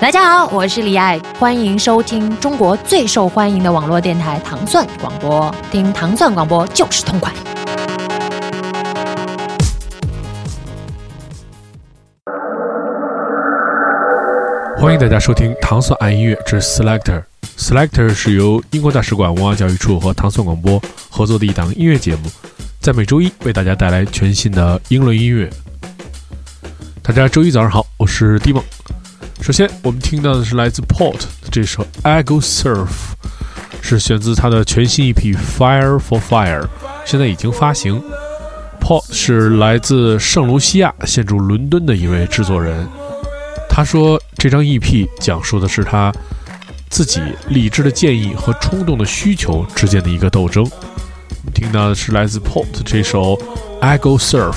大家好，我是李爱，欢迎收听中国最受欢迎的网络电台糖蒜广播，听糖蒜广播就是痛快。欢迎大家收听糖蒜爱音乐之 Selector。Selector 是由英国大使馆文化教育处和糖蒜广播合作的一档音乐节目，在每周一为大家带来全新的英伦音乐。大家周一早上好，我是 D 梦。首先，我们听到的是来自 Port 的这首《I Go Surf》，是选自他的全新 EP《Fire for Fire》，现在已经发行。Port 是来自圣卢西亚，现住伦敦的一位制作人。他说，这张 EP 讲述的是他自己理智的建议和冲动的需求之间的一个斗争。我们听到的是来自 Port 这首《I Go Surf》。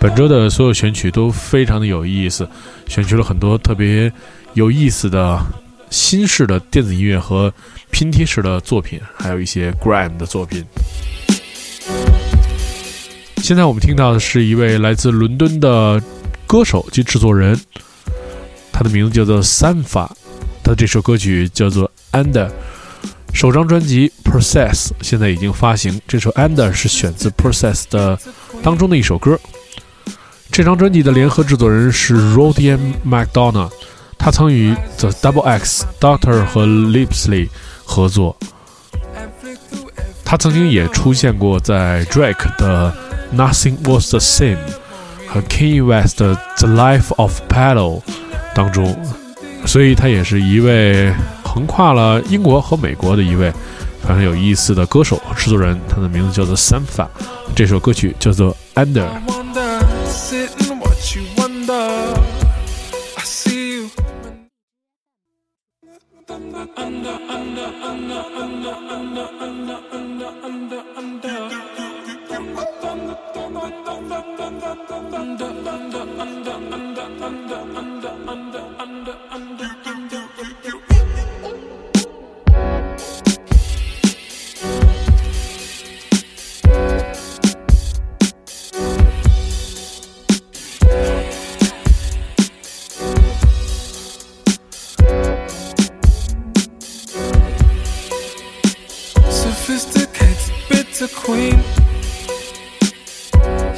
本周的所有选曲都非常的有意思，选取了很多特别有意思的新式的电子音乐和拼贴式的作品，还有一些 grime 的作品。现在我们听到的是一位来自伦敦的歌手及制作人，他的名字叫做 Sanfa，他的这首歌曲叫做《Under》。首张专辑《Process》现在已经发行，这首《Under》是选自《Process》的当中的一首歌。这张专辑的联合制作人是 Rodian McDonough，他曾与 The Double X、Doctor 和 Lipsley 合作。他曾经也出现过在 Drake 的《Nothing Was the Same》和 k a n y West 的《The Life of Palo》当中，所以他也是一位横跨了英国和美国的一位，非常有意思的歌手和制作人，他的名字叫做 Sampha，这首歌曲叫做 Under。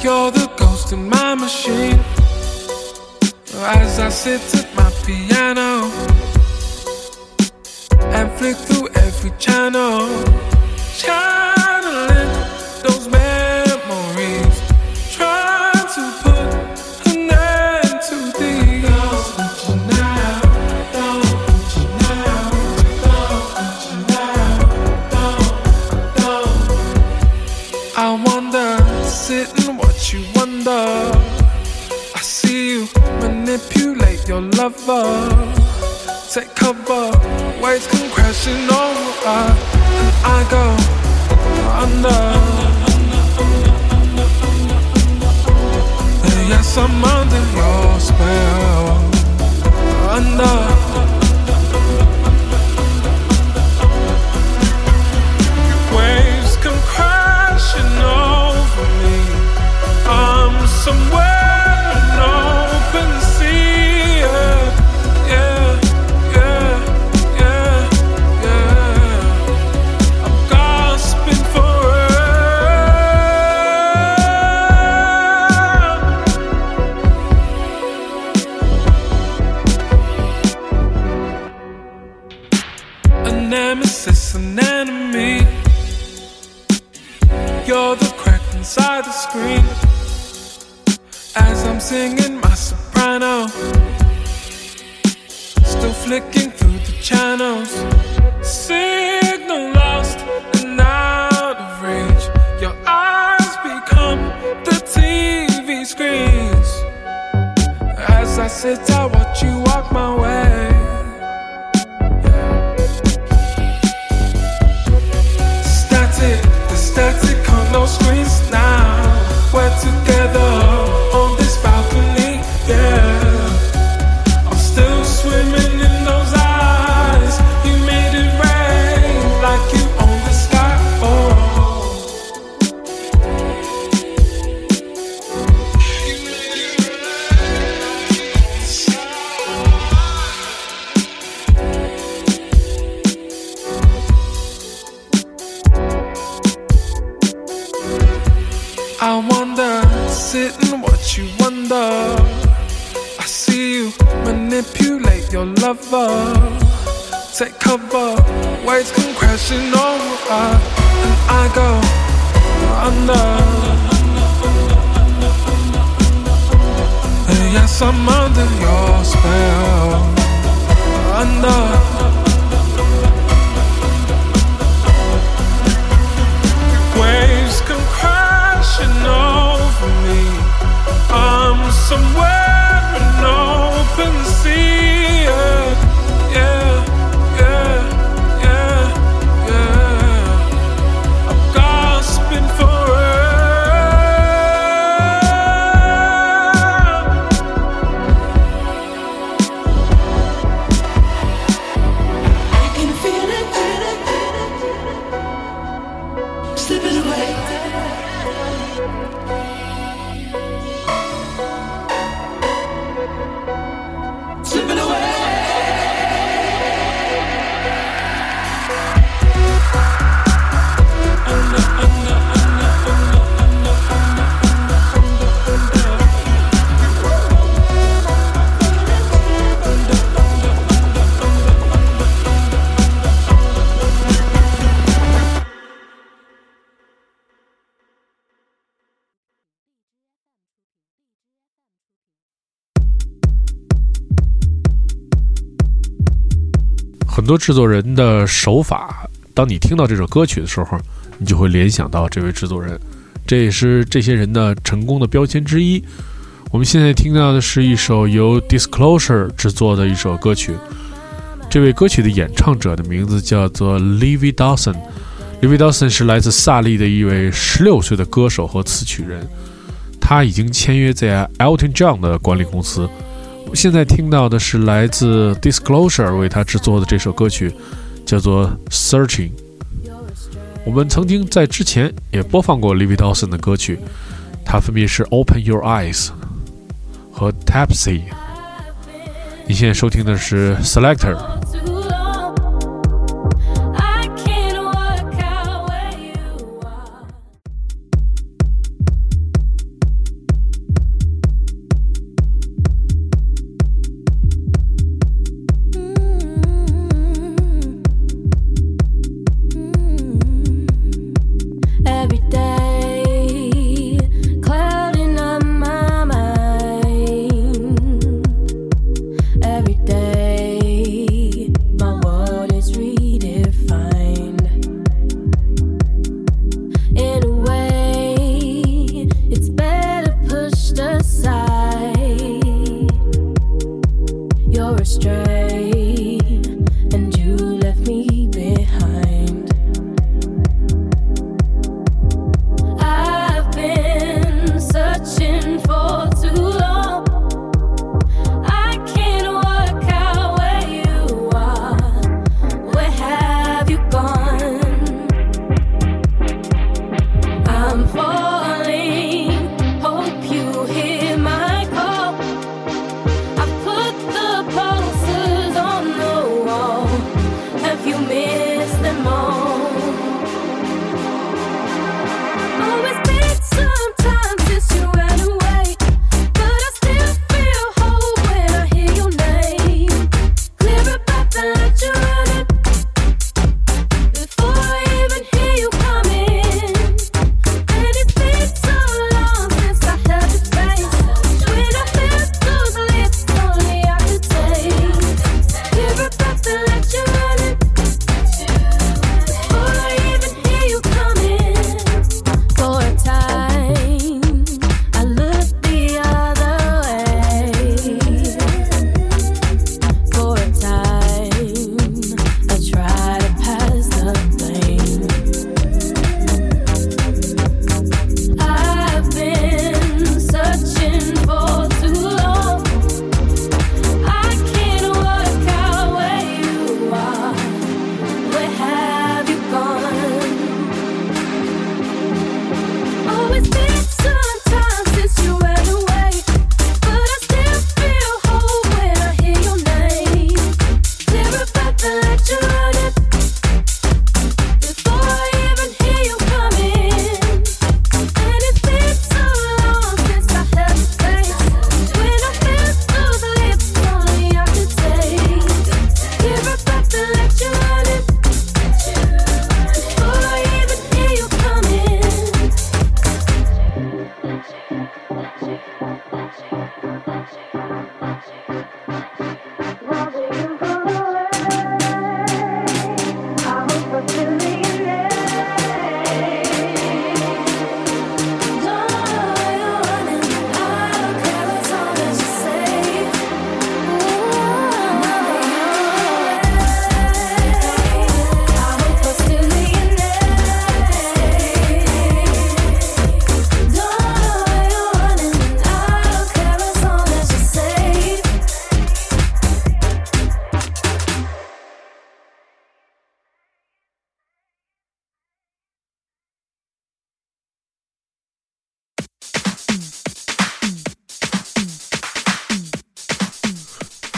you're the ghost in my machine. As I sit at my piano and flick through every channel, channeling those memories. cover, take cover. Waves come crashing over, and I go under. And yes, I'm under. 很多制作人的手法，当你听到这首歌曲的时候，你就会联想到这位制作人，这也是这些人的成功的标签之一。我们现在听到的是一首由 Disclosure 制作的一首歌曲，这位歌曲的演唱者的名字叫做 Livy Dawson。Livy Dawson 是来自萨利的一位十六岁的歌手和词曲人，他已经签约在 Elton John 的管理公司。现在听到的是来自 Disclosure 为他制作的这首歌曲，叫做 Searching。我们曾经在之前也播放过 Livy Dawson 的歌曲，它分别是 Open Your Eyes 和 Tapsy。你现在收听的是 Selector。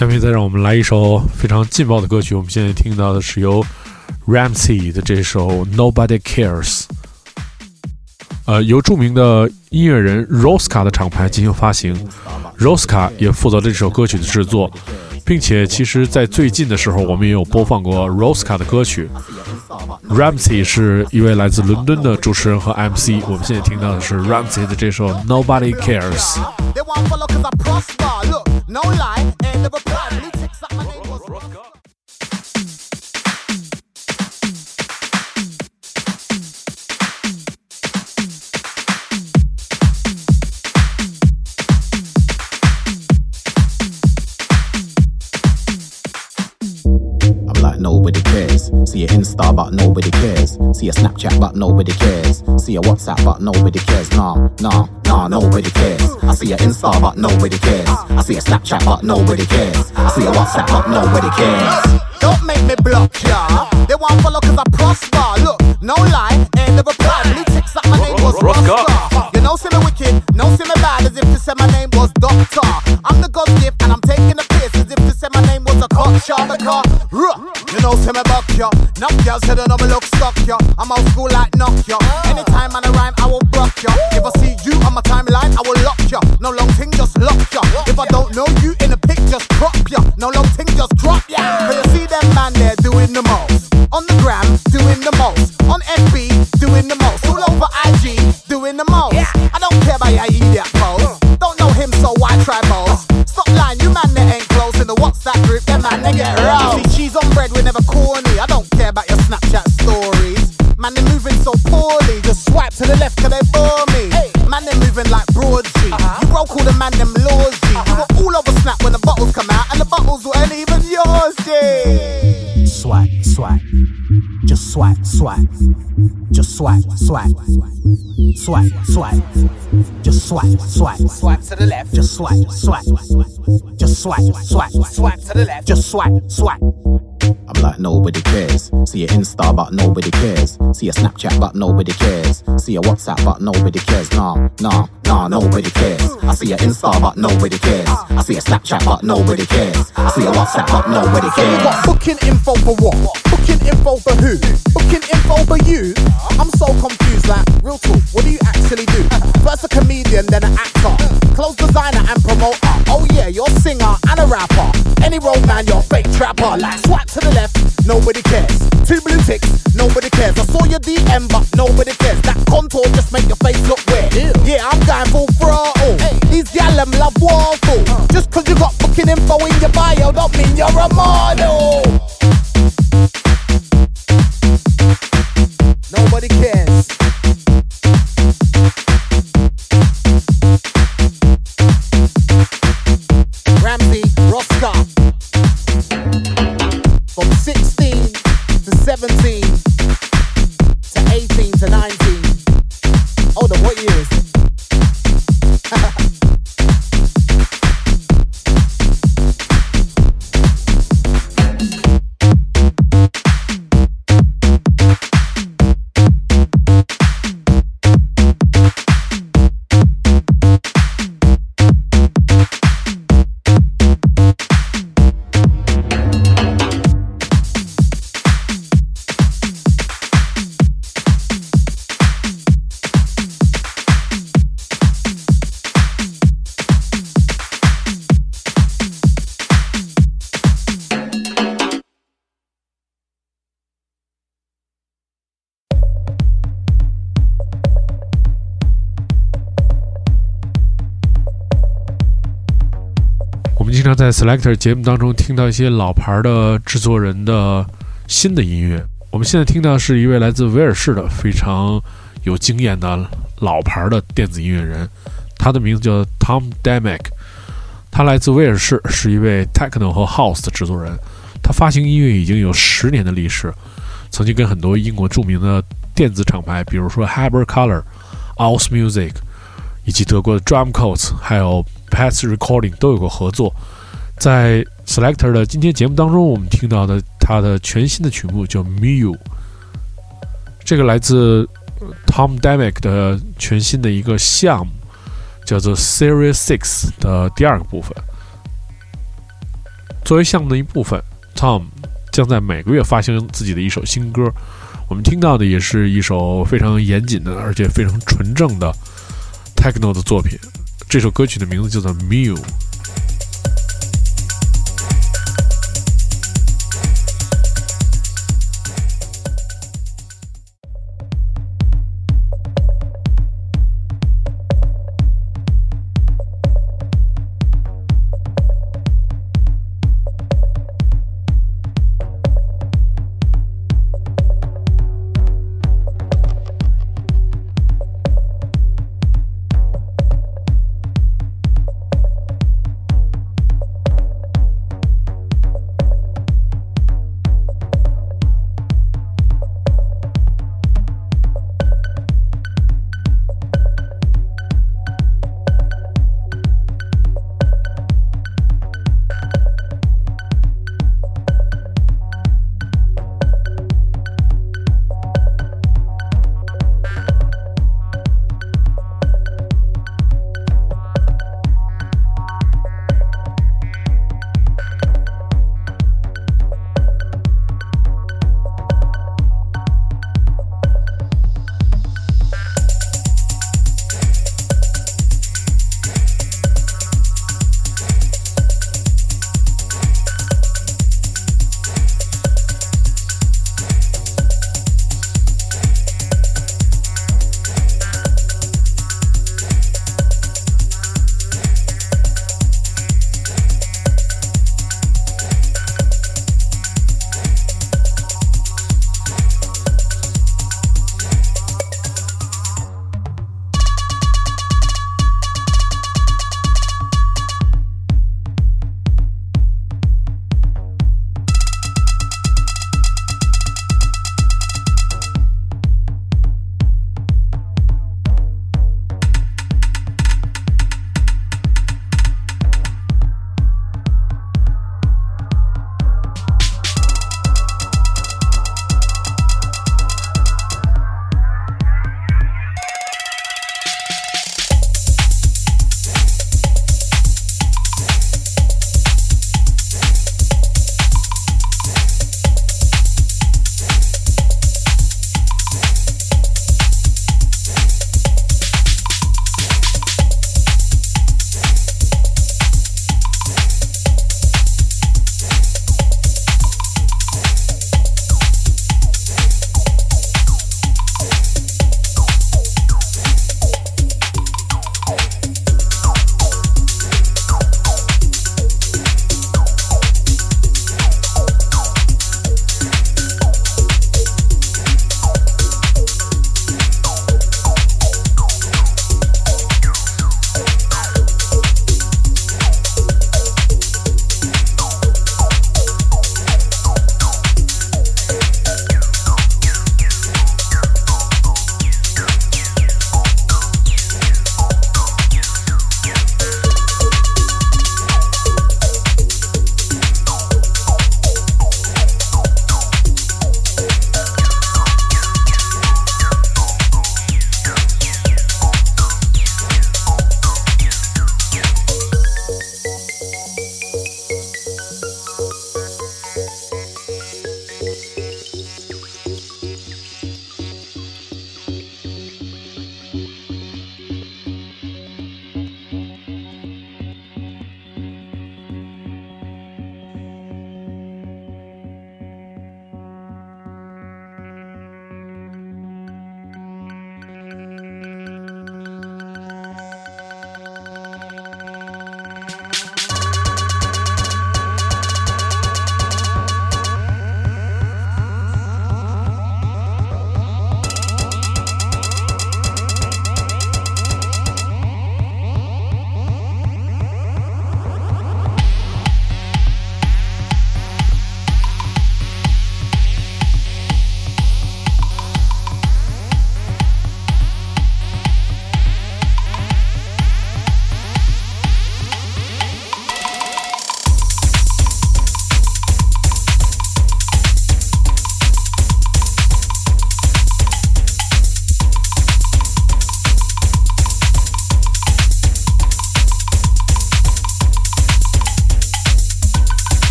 下面再让我们来一首非常劲爆的歌曲。我们现在听到的是由 Ramsey 的这首《Nobody Cares》，呃，由著名的音乐人 Roska 的厂牌进行发行。Roska 也负责了这首歌曲的制作，并且其实，在最近的时候，我们也有播放过 Rosca 的歌曲。Ramsey 是一位来自伦敦的主持人和 MC。我们现在听到的是 Ramsey 的这首《Nobody Cares》。See your Insta, but nobody cares. See your Snapchat, but nobody cares. See your WhatsApp, but nobody cares. Nah, nah, nah, nobody cares. I see your Insta, but nobody cares. I see your Snapchat, but nobody cares. I see your WhatsApp, but nobody cares. Don't make me block ya. They want follow cause I prosper. Look, no lie, ain't never a plan. Blue ticks like my name was Roscoe. Roscoe. You know, see me wicked, no see me bad, as if to say my name was Doctor. I'm school swipe, swipe. Swipe. Just swipe, swipe. Swipe to the left, Just swipe, swipe. Just swipe, swipe. swipe to the left. Just swipe, swipe. I'm like nobody cares. See your Insta, but nobody cares. See your Snapchat, but nobody cares. See your WhatsApp, but nobody cares. Nah, nah, nah, nobody cares. I see your Insta, but nobody cares. I see your Snapchat, but nobody cares. I see your WhatsApp, but nobody What cares. booking info for what? Booking info for who? Booking info for you? I'm so confused, like, real talk, what do you actually do? First a comedian, then an actor. Clothes designer and promoter. Oh yeah, you're a Any road man, you're fake trapper. Like, swipe to the left, nobody cares. Two blue ticks, nobody cares. I saw your DM, but nobody cares. That contour just make your face look weird. Yeah, I'm going full throttle. These gal them love waffle. Uh. Just cause you got booking info in your bio, don't mean you're a model. 经常在 Selector 节目当中听到一些老牌的制作人的新的音乐。我们现在听到是一位来自威尔士的非常有经验的老牌的电子音乐人，他的名字叫 Tom Demick，他来自威尔士，是一位 Techno 和 House 的制作人。他发行音乐已经有十年的历史，曾经跟很多英国著名的电子厂牌，比如说 Hyper Color、o u s Music，以及德国的 Drumcoats，还有 Pets Recording 都有过合作。在 Selector 的今天节目当中，我们听到的他的全新的曲目叫《Mew》，这个来自 Tom Demick 的全新的一个项目，叫做 Series Six 的第二个部分。作为项目的一部分，Tom 将在每个月发行自己的一首新歌。我们听到的也是一首非常严谨的，而且非常纯正的 techno 的作品。这首歌曲的名字叫做《Mew》。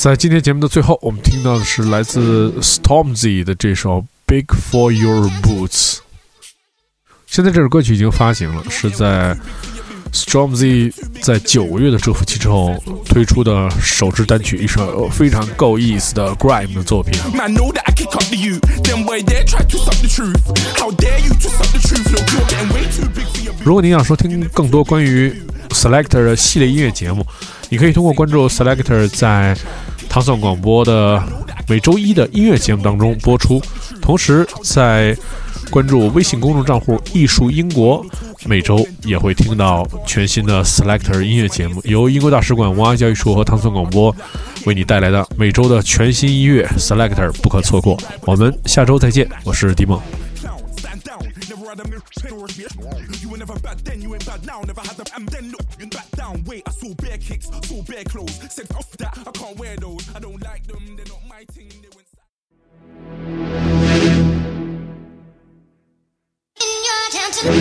在今天节目的最后，我们听到的是来自 Stormzy 的这首《Big for Your Boots》。现在这首歌曲已经发行了，是在 Stormzy 在九个月的蛰伏期之后推出的首支单曲，一首非常够意思的 Grime 的作品。如果您想收听更多关于 Selector 的系列音乐节目，你可以通过关注 Selector 在。糖蒜广播的每周一的音乐节目当中播出，同时在关注微信公众账户“艺术英国”，每周也会听到全新的 Selector 音乐节目，由英国大使馆文化教育处和糖蒜广播为你带来的每周的全新音乐 Selector 不可错过。我们下周再见，我是迪梦。Stand down. Never had. You were never bad then, you ain't bad now. Never had the and then look and back down. Wait, I saw bare kicks, saw bare clothes. Said off that, I can't wear those. I don't like them, they're not my thing. They went. In your downtown.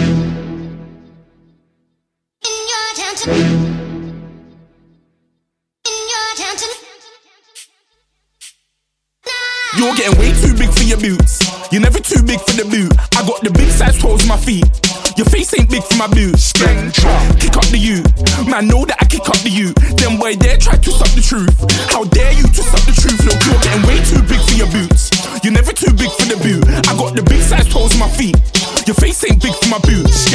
In your downtown. In your downtown. You're getting way too big for your boots. You're never too big for the boot. I got the big size toes on my feet. Your face ain't big for my boots. Kick up the you. Man, know that I kick up the you. Then why they try to stop the truth? How dare you to stop the truth? Look, you're getting way too big for your boots. You're never too big for the boot. I got the big size toes on my feet. Your face ain't big for my boots.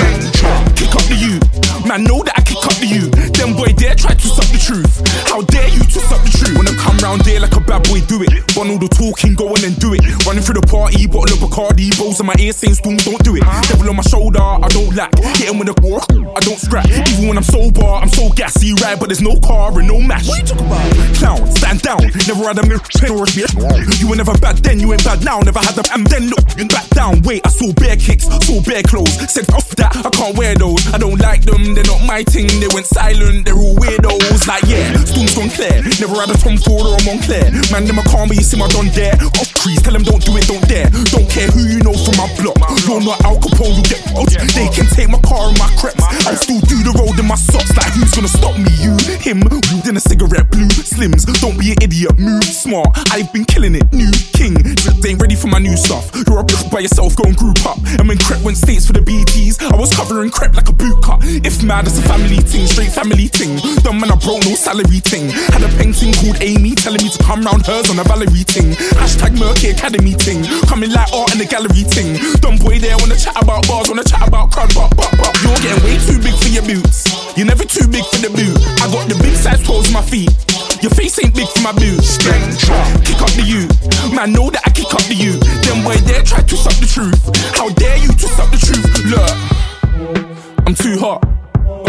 Kick up the you. Man, know that I kick up the you. Them boy dare try to stop the truth. How dare you to stop the truth? Wanna come round there like a bad boy, do it. Want all the talking, go on and do it. Running through the party, bottle of Bacardi, balls in my ear saying storm, don't do it. Devil on my shoulder, I don't lack. Hitting with a core, I don't scrap. Even when I'm sober, I'm so gassy, right? But there's no car and no match. What you talking about? Clown, stand down. Never had a mirror or a beer. You were never bad then, you ain't bad now. Never had a and then look back down. Wait, I saw bare kicks, saw bare clothes. Said off that, I can't wear those. I don't like them, they're my thing. They went silent, they're all weirdos. Like yeah, storm's gone clear. Never had a Tom Ford or a Moncler. Man, them I can't be, you see my done there. Off trees, tell them don't do it, don't dare. Don't care who you know from my block. You're not Al Capone, you get out. They can take my car and my creps. I'll still do the road in my socks. Like who's gonna stop me? You, him, in a cigarette, blue slims. Don't be an idiot, move smart. I've been killing it, new king. Just ain't ready for my new stuff. You're a by yourself, go and group up. And when Crep went states for the BTs, I was covering Crep like a boot cut. If mad, it's a family thing, straight family thing. Dumb man, I broke no salary thing. Had a painting called Amy telling me to come round hers on a Valerie thing. Hashtag Merky Academy thing. Coming like art in the gallery thing. Dumb boy there wanna chat about bars, wanna chat about crowd, but, but, but. You're getting way too big for your boots. You're never too big for the boot. I got the big size toes my feet. Your face ain't big for my boots. Kick up the you. Man, know that I kick up the you. Them why there try to stop the truth? How dare you to stop the truth?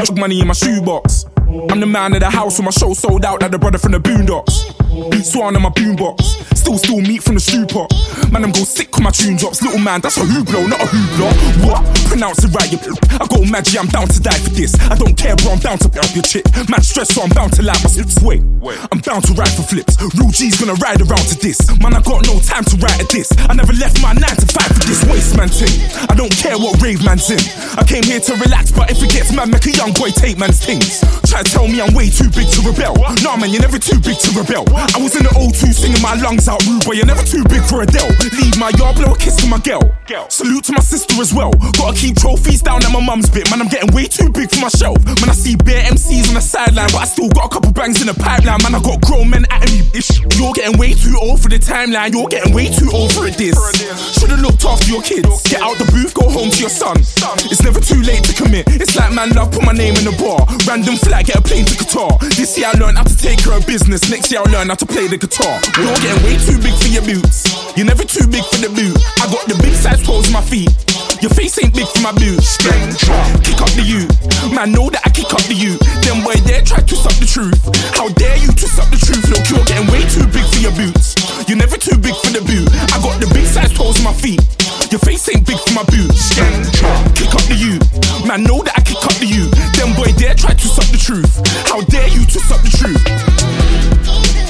Got money in my shoebox. I'm the man of the house when my show sold out like the brother from the Boondocks. Swan on my boombox. Still, still meat from the stew pot. Man, I'm go sick when my tune drops. Little man, that's a hooplo, not a hoopla. What? Pronounce it right, I go magic, I'm down to die for this. I don't care, bro, I'm down to help your chick. Man, stress, so I'm bound to like my slips. Wait, I'm bound to ride for flips. Real G's gonna ride around to this. Man, I got no time to write at this. I never left my 9 to 5 for this waste man thing. I don't care what rave man's in. I came here to relax, but if it gets mad, make a young boy take man's things. Try to tell me I'm way too big to rebel. Nah, man, you're never too big to rebel. I was in the O2 singing my lungs out rude, but you're never too big for Adele. Leave my yard, blow a kiss to my girl. Salute to my sister as well. Gotta keep trophies down at my mum's bit. Man, I'm getting way too big for my shelf. Man, I see bare MCs on the sideline, but I still got a couple bangs in the pipeline. Man, I got grown men at me, bitch. You're getting way too old for the timeline. You're getting way too old for this. Should've looked after your kids. Get out the booth, go home to your son. It's never too late to commit. It's like man love, put my name in the bar. Random flat, get a plane to Qatar. This year I learned how to take care of business. Next year I'll learn how to play the guitar. You're getting way too big for your boots. You're never too big for the boot. I got the big size toes in my feet. Your face ain't big for my boots. Kick up the you. Man, know that I kick up the you. Then why they try to stop the truth? How dare you to stop the truth? Look, you're getting way too big for your boots. You're never too big for the boot. I got the big size toes in my feet. Your face ain't big for my boots. Kick up the you. Man, know that I kick up the you. Then boy, dare try to stop the truth. How dare you to stop the truth?